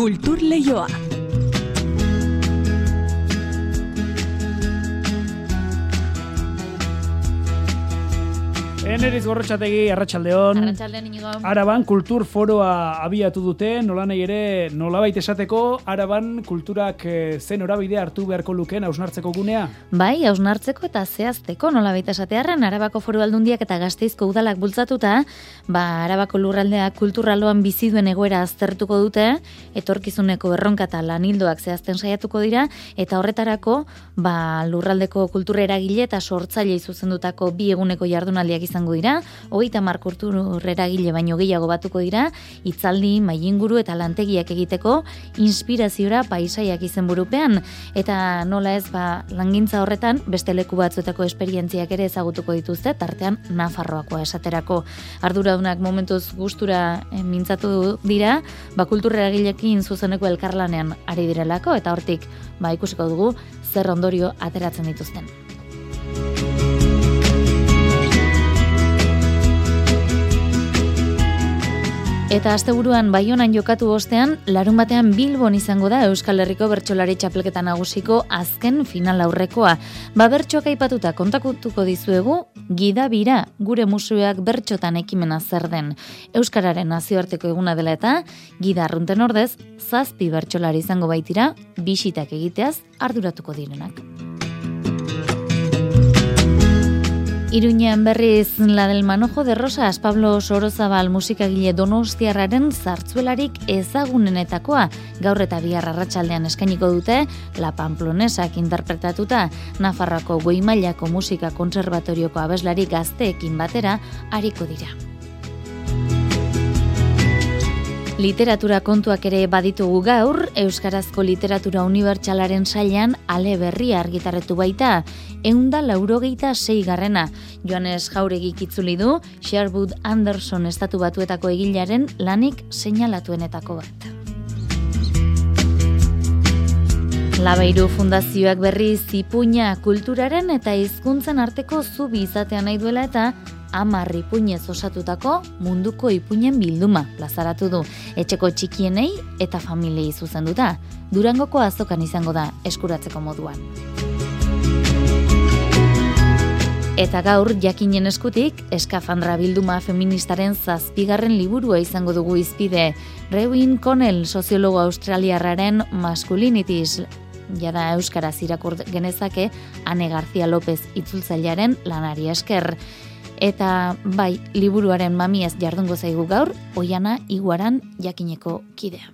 Kultur Leioa. Eneriz gorrotxategi, arratsaldeon. Arratxaldeon inigo. Araban kultur foroa abiatu dute, nola nahi ere, nolabait esateko, araban kulturak eh, zen orabide hartu beharko luken hausnartzeko gunea? Bai, hausnartzeko eta zehazteko nolabait esatearren, arabako foru aldundiak eta gazteizko udalak bultzatuta, ba, arabako lurraldea bizi duen egoera aztertuko dute, etorkizuneko erronka eta lanildoak zehazten saiatuko dira, eta horretarako, ba, lurraldeko kultura eragile eta sortzaile izuzendutako bi eguneko jardunaldiak izan izango dira, hogeita markurtu gile baino gehiago batuko dira, itzaldi, mailinguru eta lantegiak egiteko, inspiraziora paisaiak izen burupean, eta nola ez ba, langintza horretan, beste leku batzuetako esperientziak ere ezagutuko dituzte, tartean Nafarroakoa esaterako. Arduraunak momentuz gustura eh, mintzatu dira, ba, kulturera gilekin zuzeneko elkarlanean ari direlako, eta hortik ba, ikusiko dugu zer ondorio ateratzen dituzten. Eta asteburuan Baionan jokatu ostean, larun batean Bilbon izango da Euskal Herriko bertsolari txapelketa nagusiko azken final aurrekoa. Ba bertsoak aipatuta kontakutuko dizuegu, gida bira gure musueak bertxotan ekimena zer den. Euskararen nazioarteko eguna dela eta, gida arrunten ordez, zazpi bertsolari izango baitira, bisitak egiteaz arduratuko direnak. Iruñean berriz la del manojo de rosas Pablo Sorozabal musikagile donostiarraren zartzuelarik ezagunenetakoa gaur eta bihar arratsaldean eskainiko dute La Pamplonesak interpretatuta Nafarrako goi mailako musika konservatorioko abeslari gazteekin batera ariko dira. Literatura kontuak ere baditugu gaur, Euskarazko Literatura Unibertsalaren sailan ale berria argitarretu baita, eunda laurogeita sei garrena. Joanes Jauregi kitzuli du, Sherwood Anderson estatu batuetako egilaren lanik seinalatuenetako bat. Labeiru fundazioak berri zipuña kulturaren eta hizkuntzen arteko zubi izatean nahi duela eta amar ipuñez osatutako munduko ipuñen bilduma plazaratu du etxeko txikienei eta familiei zuzenduta. Durangoko azokan izango da eskuratzeko moduan. Eta gaur jakinen eskutik eskafandra bilduma feministaren zazpigarren liburua izango dugu izpide. Rewin Connell soziologo australiarraren maskulinitis jada euskaraz irakur genezake Ane García López itzultzailearen lanari esker. Eta bai, liburuaren mamiaz jardungo zaigu gaur, oiana iguaran jakineko kidea.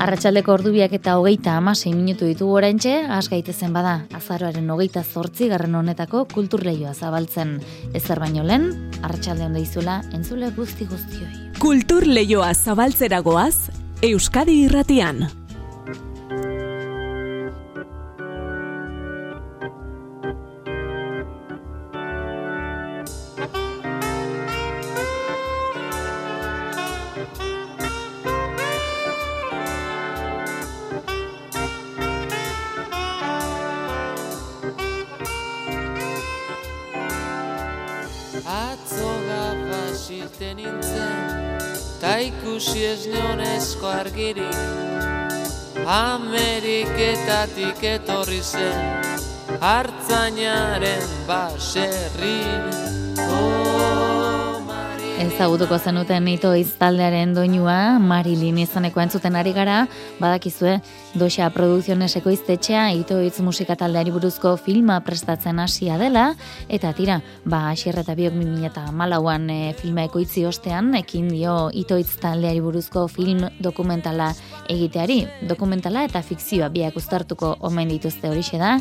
Arratxaldeko ordubiak eta hogeita amasei minutu ditu oraintxe, asgaitezen bada, azaroaren hogeita zortzi garren honetako kulturleioa zabaltzen. Ezer baino lehen, arratsalde honda izula, entzule guzti guztioi. Kulturleioa zabaltzeragoaz, Euskadi irratian. Ikusi ez neonezko argirik Ameriketatik etorri zen hartzainaren baserrin Ezagutuko zenuten ito iztaldearen doinua, Marilyn izaneko entzuten ari gara, badakizue, doxa produkzioneseko iztetxea, ito itz musika taldeari buruzko filma prestatzen hasia dela, eta tira, ba, asierre eta biok eta malauan e, filma ekoitzi ostean, ekin dio ito itz taldeari buruzko film dokumentala egiteari, dokumentala eta fikzioa biak ustartuko omen dituzte horixe da,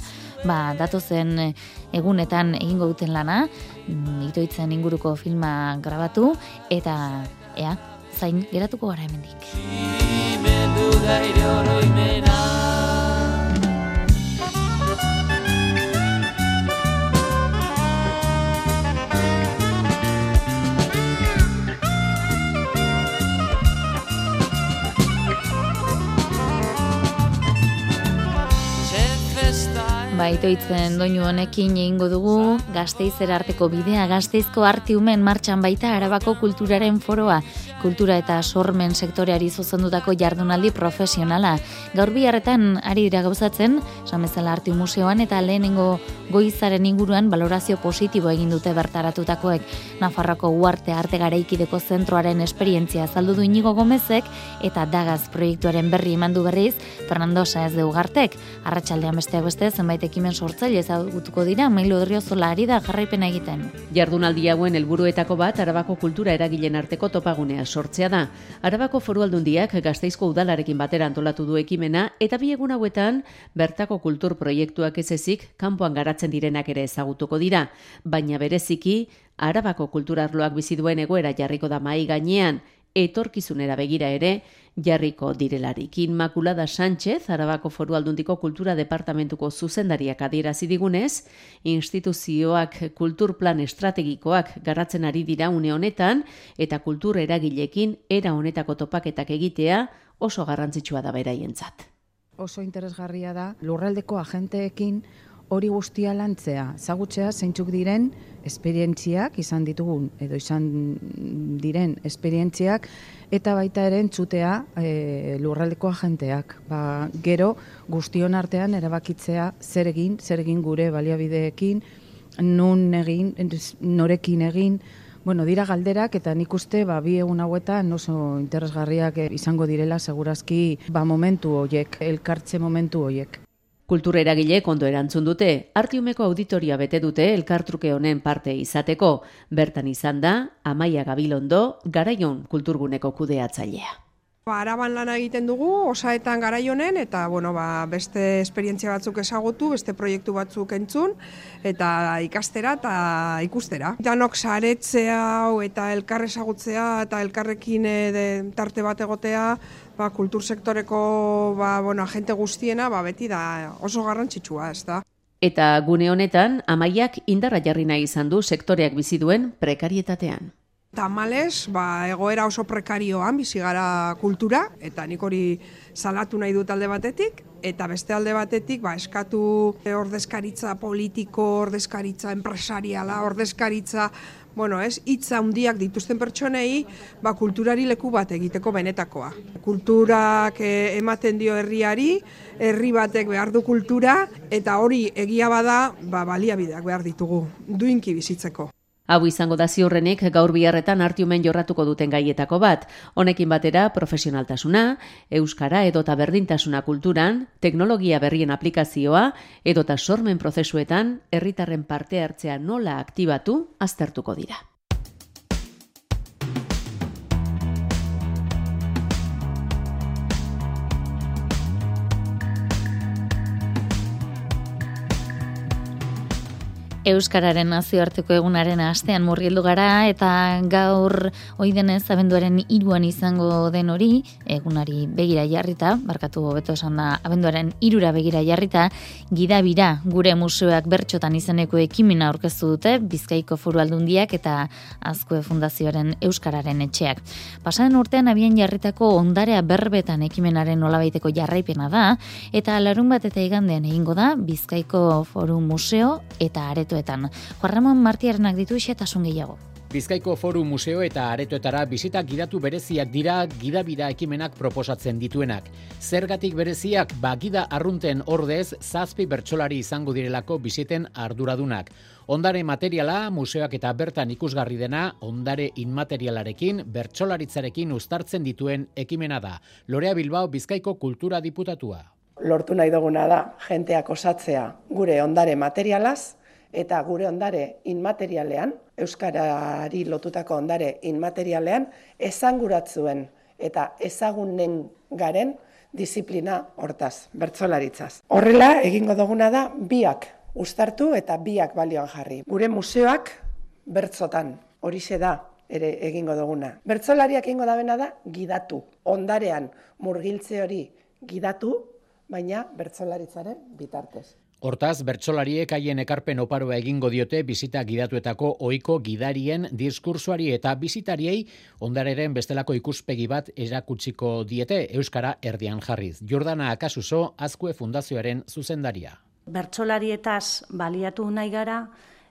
ba, datozen egunetan egingo duten lana, mm, itoitzen inguruko filma grabatu, eta ea, zain geratuko gara hemendik. Ba, itoitzen doinu honekin egingo dugu, gazteizera arteko bidea, gazteizko artiumen martxan baita arabako kulturaren foroa, kultura eta sormen sektoreari zuzendutako jardunaldi profesionala. Gaur biharretan ari dira gauzatzen, samezela artiu museoan eta lehenengo goizaren inguruan valorazio positibo egin dute bertaratutakoek. Nafarroko uarte arte garaikideko zentroaren esperientzia azaldu du inigo gomezek eta dagaz proiektuaren berri eman du berriz Fernando Saez de Ugartek. Arratxaldean besteak beste zenbait ekimen sortzaile ezagutuko dira, mailu odriozola ari da jarraipena egiten. Jardunaldi hauen helburuetako bat Arabako kultura eragilen arteko topagunea sortzea da. Arabako Foru Aldundiak Gasteizko udalarekin batera antolatu du ekimena eta bi egun hauetan bertako kultur proiektuak ez ezik kanpoan garatzen direnak ere ezagutuko dira, baina bereziki Arabako kulturarloak bizi duen egoera jarriko da mai gainean etorkizunera begira ere jarriko direlarik. Inmaculada Sánchez, Arabako Foru Aldundiko Kultura Departamentuko zuzendariak adierazi digunez, instituzioak kulturplan estrategikoak garatzen ari dira une honetan eta kultur eragilekin era honetako topaketak egitea oso garrantzitsua da beraientzat. Oso interesgarria da lurraldeko agenteekin hori guztia lantzea, zagutzea zeintzuk diren esperientziak izan ditugun edo izan diren esperientziak eta baita ere entzutea e, lurraldeko agenteak. Ba, gero guztion artean erabakitzea zer egin, zer egin gure baliabideekin, nun egin, norekin egin, Bueno, dira galderak eta nik uste ba, bi egun hauetan oso interesgarriak izango direla segurazki ba, momentu hoiek, elkartze momentu hoiek. Kultura eragile kondo erantzun dute, artiumeko auditoria bete dute elkartruke honen parte izateko, bertan izan da, Amaia Gabilondo, garaion kulturguneko kudeatzailea. Ba, araban lana egiten dugu, osaetan garaionen, eta bueno, ba, beste esperientzia batzuk ezagutu, beste proiektu batzuk entzun, eta ikastera eta ikustera. Danok saretzea eta elkar ezagutzea eta elkarrekin e, de, tarte bat egotea, ba, kultur sektoreko ba, bueno, agente guztiena, ba, beti da oso garrantzitsua, ez da. Eta gune honetan, amaiak indarra jarri nahi izan du sektoreak bizi duen prekarietatean. Tamales, ba, egoera oso prekarioan bizi gara kultura, eta nik hori salatu nahi dut alde batetik, eta beste alde batetik ba, eskatu ordezkaritza politiko, ordezkaritza empresariala, ordezkaritza, bueno, ez, hitza handiak dituzten pertsonei, ba, kulturari leku bat egiteko benetakoa. Kulturak eh, ematen dio herriari, herri batek behar du kultura, eta hori egia bada, ba, baliabideak behar ditugu, duinki bizitzeko. Hau izango da ziurrenik gaur biharretan artiumen jorratuko duten gaietako bat. Honekin batera profesionaltasuna, euskara edota berdintasuna kulturan, teknologia berrien aplikazioa edota sormen prozesuetan herritarren parte hartzea nola aktibatu aztertuko dira. Euskararen nazioarteko egunaren astean murgildu gara eta gaur ohi denez abenduaren iruan izango den hori egunari begira jarrita, barkatu hobeto esan da abenduaren irura begira jarrita, gidabira gure museoak bertxotan izeneko ekimena aurkeztu dute Bizkaiko Foru Aldundiak eta Azkue Fundazioaren Euskararen etxeak. Pasaren urtean abian jarritako ondarea berbetan ekimenaren nolabaiteko jarraipena da eta larun bat eta igandean egingo da Bizkaiko Foru Museo eta Aret aretoetan. Juan Ramon Martiarenak ditu xetasun gehiago. Bizkaiko Foru Museo eta aretoetara bisita gidatu bereziak dira gidabira ekimenak proposatzen dituenak. Zergatik bereziak bagida arrunten ordez zazpi bertsolari izango direlako bisiten arduradunak. Ondare materiala, museoak eta bertan ikusgarri dena, ondare inmaterialarekin, bertsolaritzarekin uztartzen dituen ekimena da. Lorea Bilbao Bizkaiko Kultura Diputatua. Lortu nahi duguna da, jenteak osatzea gure ondare materialaz, eta gure ondare inmaterialean, Euskarari lotutako ondare inmaterialean, ezanguratzuen eta ezagunen garen disiplina hortaz, bertzolaritzaz. Horrela, egingo duguna da, biak ustartu eta biak balioan jarri. Gure museoak bertzotan, horixe da, ere egingo duguna. Bertzolariak egingo da da, gidatu. Ondarean murgiltze hori gidatu, baina bertzolaritzaren bitartez. Hortaz, bertsolariek haien ekarpen oparoa egingo diote bizita gidatuetako ohiko gidarien diskursuari eta bizitariei ondareren bestelako ikuspegi bat erakutsiko diete Euskara erdian jarriz. Jordana Akasuso, Azkue Fundazioaren zuzendaria. bertsolarietaz baliatu nahi gara,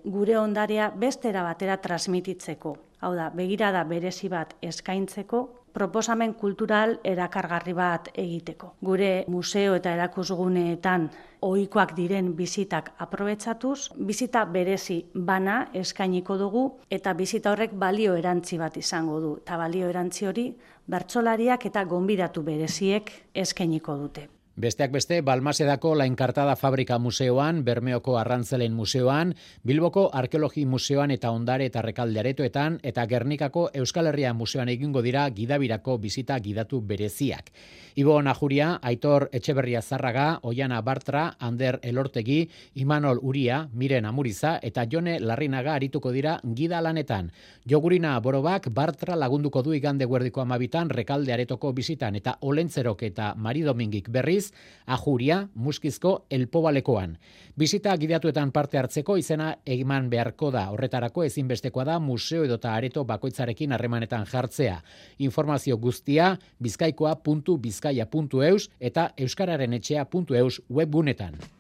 gure ondarea bestera batera transmititzeko. Hau da, begirada berezi bat eskaintzeko, proposamen kultural erakargarri bat egiteko. Gure museo eta erakusguneetan ohikoak diren bizitak aprobetsatuz, bizita berezi bana eskainiko dugu eta bizita horrek balio erantzi bat izango du. Eta balio erantzi hori bertsolariak eta gonbidatu bereziek eskainiko dute. Besteak beste, Balmasedako Lainkartada Fabrika Museoan, Bermeoko Arrantzelen Museoan, Bilboko Arkeologi Museoan eta Ondare eta Rekalde Aretoetan, eta Gernikako Euskal Herria Museoan egingo dira gidabirako bizita gidatu bereziak. Ibo Najuria, Aitor Etxeberria Zarraga, Oiana Bartra, Ander Elortegi, Imanol Uria, Miren Amuriza eta Jone Larrinaga arituko dira gida lanetan. Jogurina Borobak Bartra lagunduko du igande guerdiko amabitan Rekalde Aretoko bizitan eta Olentzerok eta Mari Domingik berriz ajuria muskizko elpobalekoan. Bizita gidatuetan parte hartzeko izena egiman beharko da. Horretarako ezinbestekoa da museo edota areto bakoitzarekin harremanetan jartzea. Informazio guztia bizkaikoa.bizkaia.eus eta euskararen etxea.eus webgunetan.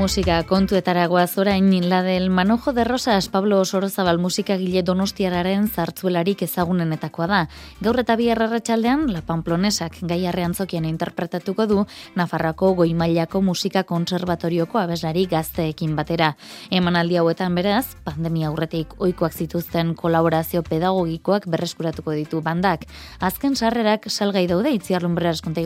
Musika kontuetara goaz orain la del Manojo de Rosas Pablo Sorozabal musikagile Donostiararen zartzuelarik ezagunenetakoa da. Gaur eta bi arratsaldean La Pamplonesak gaiarrean zokian interpretatuko du Nafarrako Goimailako Musika Kontserbatorioko abeslari gazteekin batera. Emanaldi hauetan beraz, pandemia aurretik ohikoak zituzten kolaborazio pedagogikoak berreskuratuko ditu bandak. Azken sarrerak salgai daude itziarlun beraz konta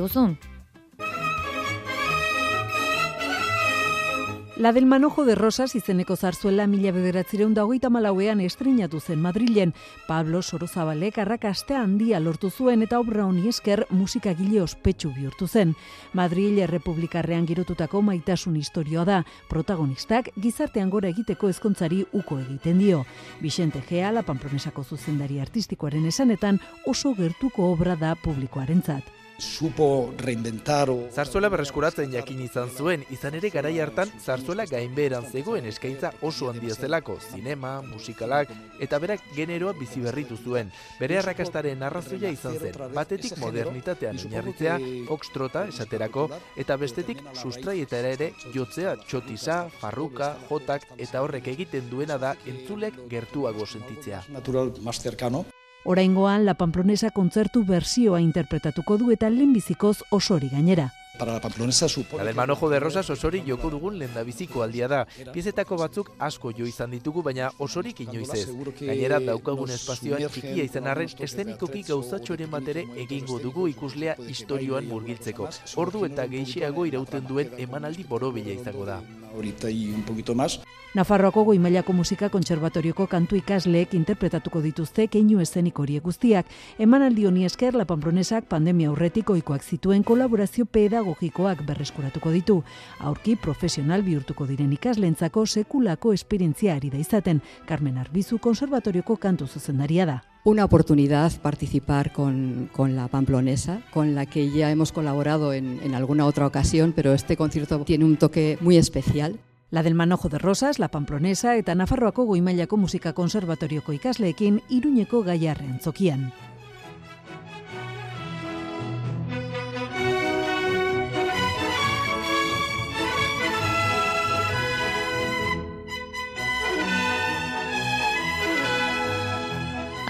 La del manojo de rosas izeneko zarzuela mila bederatzireun dagoita malauean estrinatu zen Madrilen. Pablo Sorozabalek arrakastea handia lortu zuen eta obra honi esker musikagile ospetsu bihurtu zen. Madrid Republikarrean girotutako maitasun historioa da. Protagonistak gizartean gora egiteko ezkontzari uko egiten dio. Vicente Gea, la Pamplonesako zuzendari artistikoaren esanetan oso gertuko obra da publikoarentzat supo reinventar o... Zarzuela berreskuratzen jakin izan zuen, izan ere garai hartan Zarzuela gainbeheran zegoen eskaintza oso handia zelako, zinema, musikalak, eta berak generoa bizi berritu zuen. Bere arrakastaren arrazoia izan zen, batetik modernitatean oinarritzea, foxtrota esaterako, eta bestetik sustraietara ere jotzea txotisa, farruka, jotak, eta horrek egiten duena da entzulek gertuago sentitzea. Natural más cercano. Oraingoan La Pamplonesa kontzertu bersioa interpretatuko du eta lehenbizikoz osori gainera. Para la Pamplonesa supone... La del manojo de rosas osori joko dugun lendabiziko aldia da. Piezetako batzuk asko jo izan ditugu, baina osorik inoiz ez. Gainera daukagun espazioan txikia izan arren estenikoki gauzatxoren batere egingo dugu ikuslea historioan murgiltzeko. Ordu eta geixiago irauten duen emanaldi borobila izango da. Ahorita y un poquito más. Nafarroako goimailako musika kontserbatorioko kantu ikasleek interpretatuko dituzte keinu eszenik horiek guztiak. Emanaldi honi esker La Pamplonesak pandemia aurretik ohikoak zituen kolaborazio pedagogikoak berreskuratuko ditu. Aurki profesional bihurtuko diren ikaslentzako sekulako esperientzia ari da izaten. Carmen Arbizu konservatorioko kantu zuzendaria da. Una oportunidad participar con, con, la Pamplonesa, con la que ya hemos colaborado en, en alguna otra ocasión, pero este concierto tiene un toque muy especial. La del Manojo de Rosas, La Pamplonesa eta Nafarroako Goimailako Musika Konservatorioko ikasleekin Iruñeko gaiarrean zokian.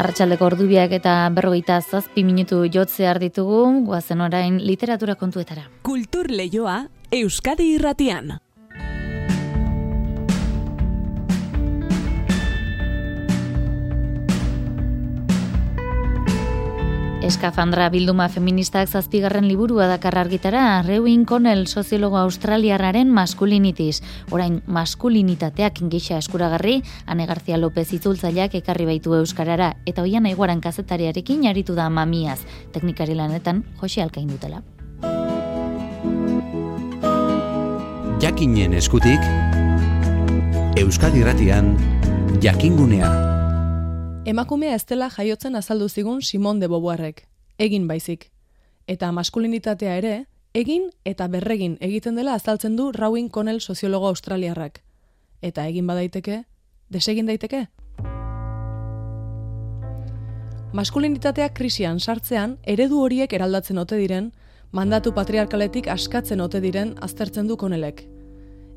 Arratxaldeko ordubiak eta berrogeita zazpi minutu jotzear ditugu, guazen orain literatura kontuetara. Kultur lehioa, Euskadi irratian. Eskafandra bilduma feministak zazpigarren liburua dakar argitara, Rewin Connell soziologo australiarraren maskulinitis. Orain maskulinitateak gisa eskuragarri, Ane Garzia López itzultzaileak ekarri baitu euskarara, eta hoian aiguaran kazetariarekin aritu da mamiaz, teknikari lanetan Jose Alkain dutela. Jakinen eskutik, Euskadi Ratian, Jakingunea. Emakumea ez dela jaiotzen azaldu zigun Simon de Beauvoirrek, egin baizik. Eta maskulinitatea ere, egin eta berregin egiten dela azaltzen du Rowing Connell soziologo australiarrak. Eta egin badaiteke, desegin daiteke? Maskulinitatea krisian sartzean, eredu horiek eraldatzen ote diren, mandatu patriarkaletik askatzen ote diren aztertzen du konelek.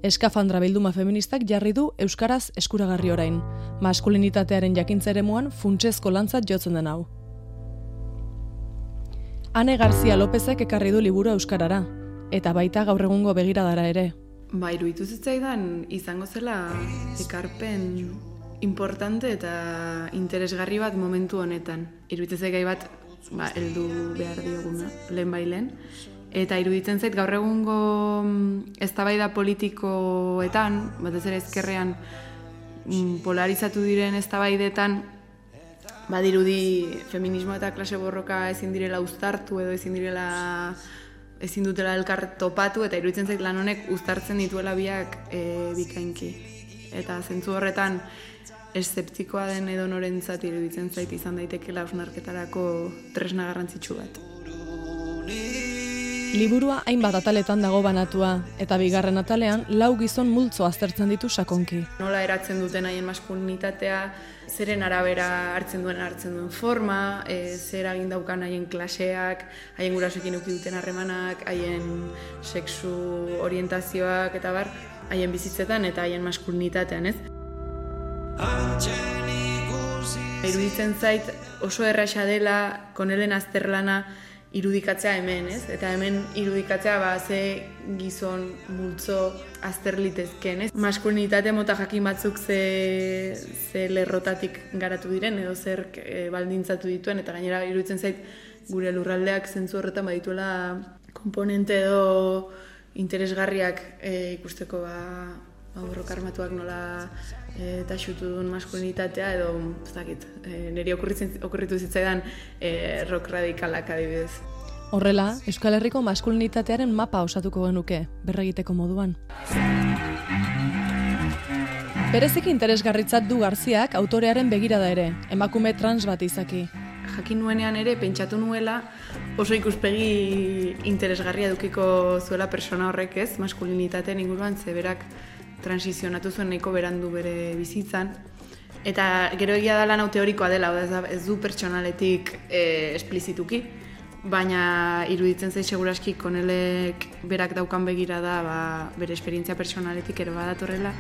Eskafandra bilduma feministak jarri du Euskaraz eskuragarri orain, maskulinitatearen jakintza ere muan funtsezko lantzat jotzen den hau. Ane Garzia Lopezek ekarri du liburu Euskarara, eta baita gaur egungo begiradara ere. Ba, iruditu zitzaidan izango zela ekarpen importante eta interesgarri bat momentu honetan. Iruditzen gai bat, ba, eldu behar dioguna, lehen bailen. Eta iruditzen zait gaur egungo mm, eztabaida politikoetan, batez ere ezkerrean mm, polarizatu diren eztabaidetan, badirudi feminismo eta klase borroka ezin direla uztartu edo ezin direla ezin dutela elkar topatu eta iruditzen zait lan honek uztartzen dituela biak e, bikainki. Eta zentzu horretan eszeptikoa den edo norentzat iruditzen zait izan daitekeela osnarketarako tresna garrantzitsu bat. Liburua hainbat ataletan dago banatua, eta bigarren atalean lau gizon multzo aztertzen ditu sakonki. Nola eratzen duten haien maskulinitatea, zeren arabera hartzen duen hartzen duen forma, e, zer egin daukan haien klaseak, haien gurasoekin uki duten harremanak, haien sexu orientazioak eta bar, haien bizitzetan eta haien maskulinitatean, ez? Iruditzen zait oso erraxa dela konelen azterlana irudikatzea hemen, ez? Eta hemen irudikatzea ba ze gizon multzo azterlitezken, ez? Maskulinitate mota jakin batzuk ze, ze lerrotatik garatu diren edo zer e, baldintzatu dituen eta gainera iruditzen zait gure lurraldeak zentzu horretan badituela komponente edo interesgarriak e, ikusteko ba aurrok armatuak nola e, taxutu duen maskulinitatea edo, ez dakit, e, niri okurritu zitzaidan e, rock radikalak adibidez. Horrela, Euskal Herriko maskulinitatearen mapa osatuko genuke, berregiteko moduan. Berezik interesgarritzat du Garziak autorearen begirada ere, emakume trans bat izaki. Jakin nuenean ere, pentsatu nuela, oso ikuspegi interesgarria dukiko zuela persona horrek ez, maskulinitateen inguruan, zeberak transizionatu zuen nahiko berandu bere bizitzan. Eta gero egia da lan teorikoa dela, ez du pertsonaletik e, esplizituki, baina iruditzen zait seguraski konelek berak daukan begira da ba, bere esperientzia pertsonaletik ere badatorrela.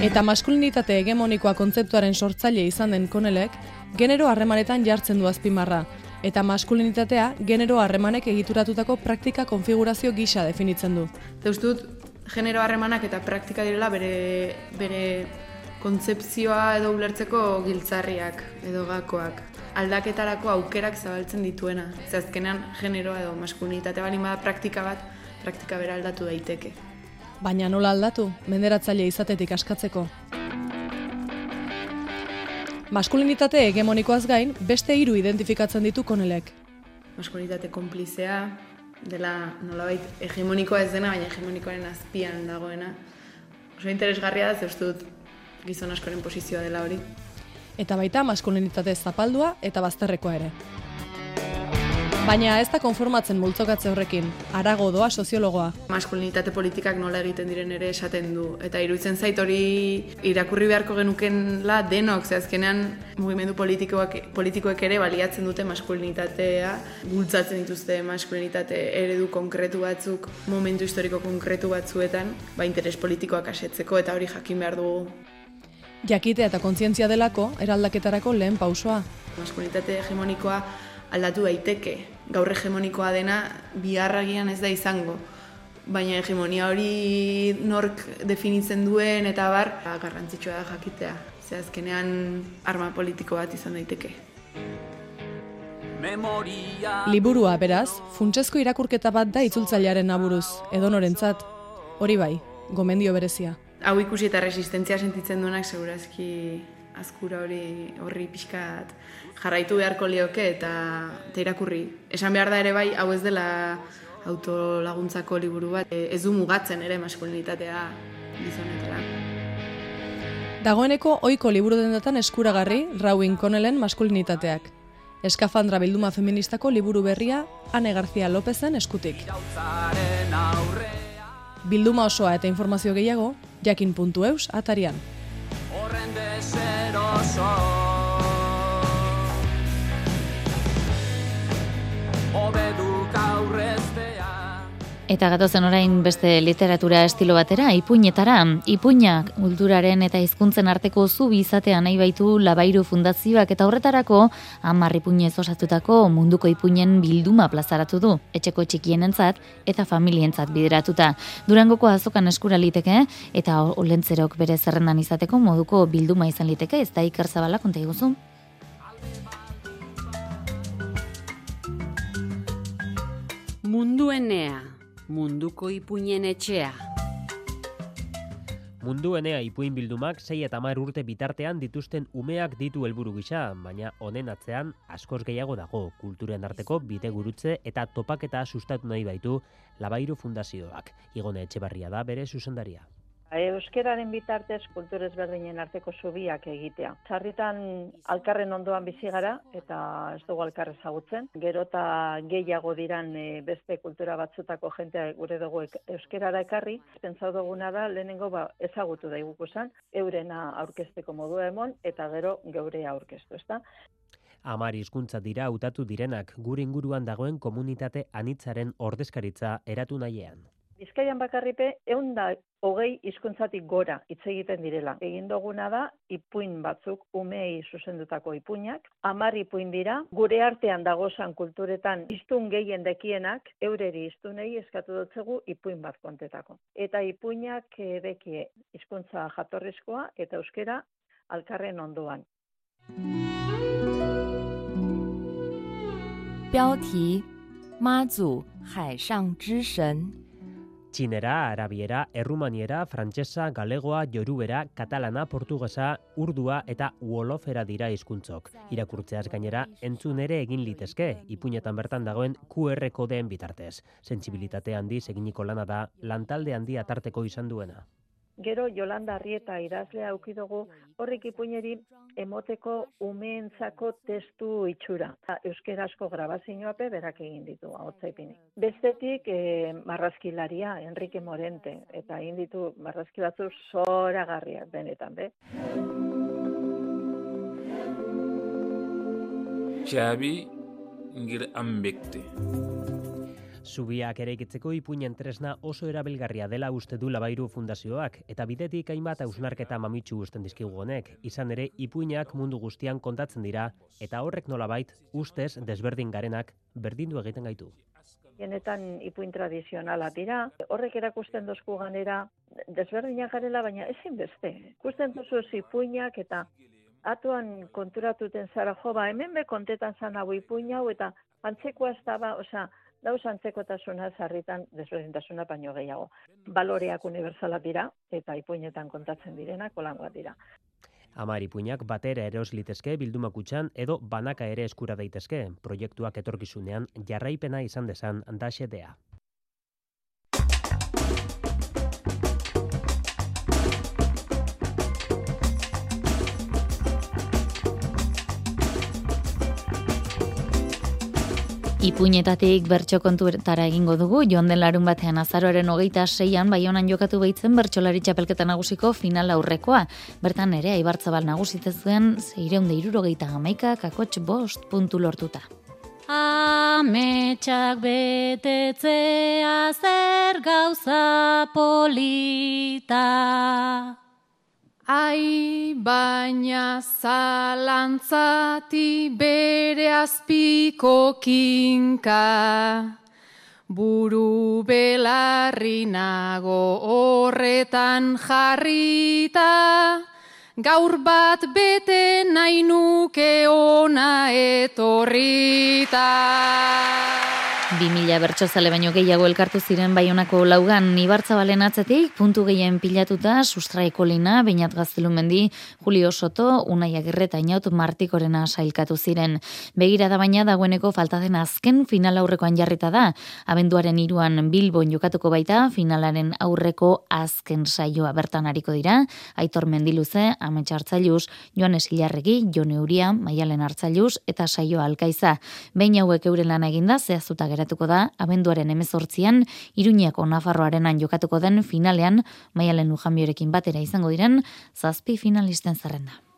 Eta maskulinitate hegemonikoa kontzeptuaren sortzaile izan den konelek, genero harremanetan jartzen du azpimarra, eta maskulinitatea genero harremanek egituratutako praktika konfigurazio gisa definitzen du. Deustut, genero harremanak eta praktika direla bere, bere kontzepzioa edo ulertzeko giltzarriak edo gakoak. Aldaketarako aukerak zabaltzen dituena. Ze azkenean generoa edo maskulinitate bali bada praktika bat, praktika bera aldatu daiteke. Baina nola aldatu, menderatzaile izatetik askatzeko. Maskulinitate hegemonikoaz gain, beste hiru identifikatzen ditu konelek. Maskulinitate konplizea, dela nolabait hegemonikoa ez dena, baina hegemonikoaren azpian dagoena. Oso interesgarria da, dut gizon askoren posizioa dela hori. Eta baita maskulinitate zapaldua eta bazterrekoa ere. Baina ez da konformatzen multzokatze horrekin, arago doa soziologoa. Maskulinitate politikak nola egiten diren ere esaten du. Eta iruditzen zait hori irakurri beharko genuken la denok, ze azkenean mugimendu politikoak, politikoek ere baliatzen dute maskulinitatea, bultzatzen dituzte maskulinitate eredu konkretu batzuk, momentu historiko konkretu batzuetan, ba interes politikoak asetzeko eta hori jakin behar dugu. Jakitea eta kontzientzia delako, eraldaketarako lehen pausoa. Maskulinitate hegemonikoa aldatu daiteke. Gaur hegemonikoa dena biharragian ez da izango. Baina hegemonia hori nork definitzen duen eta bar, ba, garrantzitsua da jakitea. Ze azkenean arma politiko bat izan daiteke. Liburua beraz, funtsezko irakurketa bat da itzultzailearen naburuz, edo norentzat. Hori bai, gomendio berezia. Hau ikusi eta resistentzia sentitzen duenak segurazki azkura hori horri pixkat jarraitu beharko lioke eta, eta irakurri. Esan behar da ere bai, hau ez dela autolaguntzako liburu bat, e, ez du mugatzen ere maskulinitatea gizonetara. Dagoeneko ohiko liburu dendatan eskuragarri Rauin Connellen maskulinitateak. Eskafandra bilduma feministako liburu berria Ane García Lopezen eskutik. Bilduma osoa eta informazio gehiago, jakin.eus atarian. Horren deseroso Eta gatozen orain beste literatura estilo batera, ipuinetara, ipuinak kulturaren eta hizkuntzen arteko zubi izatea nahi baitu labairu fundazioak eta horretarako hamar ipuinez osatutako munduko ipuinen bilduma plazaratu du, etxeko txikienentzat eta familientzat bideratuta. Durangoko azokan eskura liteke eta olentzerok bere zerrendan izateko moduko bilduma izan liteke, ez da iker zabala konta iguzu. Munduenea munduko ipuinen etxea. Munduenea ipuin bildumak sei eta mar urte bitartean dituzten umeak ditu helburu gisa, baina honen atzean askoz gehiago dago kulturen arteko bide gurutze eta topaketa sustatu nahi baitu Labairu Fundazioak. Igone Etxebarria da bere zuzendaria. Euskeraren bitartez kultur ezberdinen arteko zubiak egitea. Sarritan alkarren ondoan bizi gara eta ez dugu alkarre zagutzen. Gero eta gehiago diran e, beste kultura batzutako jentea gure dugu euskerara ekarri. Pentsau duguna da lehenengo ba, ezagutu da igukusan, eurena aurkezteko modua emon eta gero geure aurkeztu, ezta? Amar hizkuntza dira hautatu direnak gure inguruan dagoen komunitate anitzaren ordezkaritza eratu nahiean. Bizkaian bakarripe, egun da hogei hizkuntzatik gora hitz egiten direla. Egin duguna da, ipuin batzuk, umei zuzendutako ipuinak, amar ipuin dira, gure artean dagozan kulturetan iztun gehien dekienak, eureri iztunei eskatu dutzegu ipuin bat kontetako. Eta ipuinak dekie hizkuntza jatorrizkoa eta euskera alkarren ondoan. 标题：妈祖海上之神。 Txinera, arabiera, errumaniera, frantsesa, galegoa, jorubera, katalana, portugesa, urdua eta uolofera dira hizkuntzok. Irakurtzeaz gainera, entzun ere egin litezke, ipuinetan bertan dagoen QR kodeen bitartez. Sentsibilitate handi eginiko lana da, lantalde handi atarteko izan duena. Gero Jolanda Arrieta idazlea aukidugu horrik ipuineri emoteko umeentzako testu itxura. Euskerazko grabazioape berak egin ditu ahotsaipini. Bestetik e, marrazkilaria Enrique Morente eta egin ditu marrazki batzu zoragarriak benetan, be. Xabi ngir ambekte. Zubiak eraikitzeko ipuinen tresna oso erabilgarria dela uste du Labairu Fundazioak eta bidetik hainbat ausnarketa mamitsu gusten dizkigu honek. Izan ere ipuinak mundu guztian kontatzen dira eta horrek nolabait ustez desberdin garenak berdindu egiten gaitu. Genetan ipuin tradizionala dira, horrek erakusten dozku ganera desberdinak garela, baina ezin beste. Ikusten duzu ipuinak eta atuan konturatuten zara jo, ba, hemen be kontetan zan hau ipuin hau eta antzekoa ez da, ba, dauz antzekotasuna sarritan desberdintasuna baino gehiago. Baloreak unibertsalak dira eta ipuinetan kontatzen direnak holangoak dira. Amar ipuinak batera eros litezke bildumakutxan edo banaka ere eskura daitezke. Proiektuak etorkizunean jarraipena izan desan da xedea. Ipuinetatik bertso kontuetara egingo dugu, joan den larun batean azaroaren hogeita seian, bai honan jokatu behitzen bertsolari txapelketa nagusiko final aurrekoa. Bertan ere, aibartzabal nagusitzen zuen, zeireunde irurogeita amaika, kakotx bost puntu lortuta. Ametsak betetzea zer gauza polita. Ai, baina zalantzati bere azpiko kinka. Buru belarri nago horretan jarrita. Gaur bat bete nahi nuke ona etorrita. Bi mila bertxozale baino gehiago elkartu ziren baionako laugan ibartzabalen atzetik, puntu gehien pilatuta, sustraiko lina, bainat gaztelumendi, Julio Soto, Unai Agirre eta Inaut Martikorena sailkatu ziren. Begira da baina dagoeneko falta den azken final aurrekoan jarrita da. Abenduaren iruan Bilbon jokatuko baita, finalaren aurreko azken saioa bertan hariko dira, Aitor Mendiluze, Ametsa Artzailuz, Joanes Ilarregi, Jone Uria, Maialen Artzailuz eta saioa alkaiza. Behin hauek euren lan eginda, zehaztuta geratuko da, abenduaren emezortzian, Iruñako Nafarroarenan jokatuko den finalean, Maialen Lujambiorekin batera izango diren, zazpi finalisten zerrenda.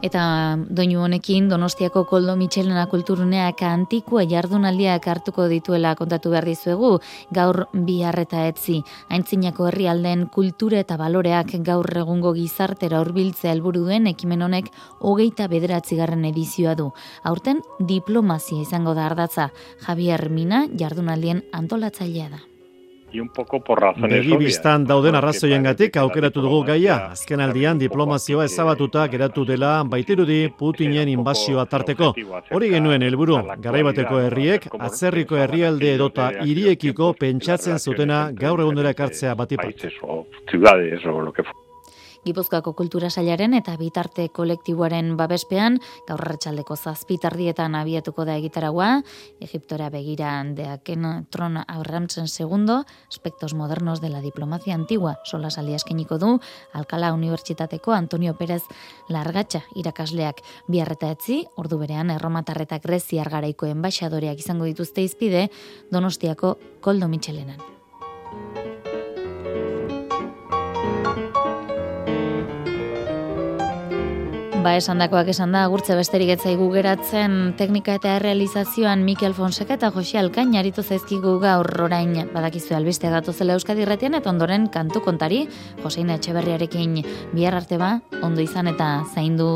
Eta doinu honekin Donostiako Koldo Michelena kulturuneak antikua jardunaldiak hartuko dituela kontatu behar dizuegu, gaur bi harreta etzi. Aintzinako herrialden kultura eta baloreak gaur egungo gizartera hurbiltzea helburu duen ekimen honek hogeita bederatzigarren edizioa du. Aurten diplomazia izango da ardatza. Javier Mina jardunaldien antolatzailea da y un poco por razones Begi biztan dauden arrazoiengatik aukeratu dugu gaia. Azken aldian diplomazioa ezabatuta geratu dela baiterudi Putinen inbazioa tarteko. Hori genuen helburu, garaibateko herriek, atzerriko herrialde edota hiriekiko pentsatzen zutena gaur egundera ekartzea batipat. Gipuzkoako kultura sailaren eta bitarte kolektiboaren babespean, gaur ratxaldeko zazpitardietan abiatuko da egitaragua, Egiptora begira deaken tron aurramtzen segundo, aspektos modernos de la diplomacia antigua, sola salia eskeniko du, Alkala Unibertsitateko Antonio Pérez Largatxa irakasleak biarreta etzi, ordu berean erromatarretak greziar garaiko enbaixadoreak izango dituzte izpide, donostiako koldo mitxelenan. Ba, esan dakoak esan da, gurtze besterik etzaigu geratzen. Teknika eta realizazioan Mikel Fonseka eta Jose Alkain aritu zaizkigu gaur orain. Badakizu albiste datu zela Euskadi Irratian eta ondoren kantu kontari Joseina Etxeberriarekin. Bihar arte ba, ondo izan eta zaindu.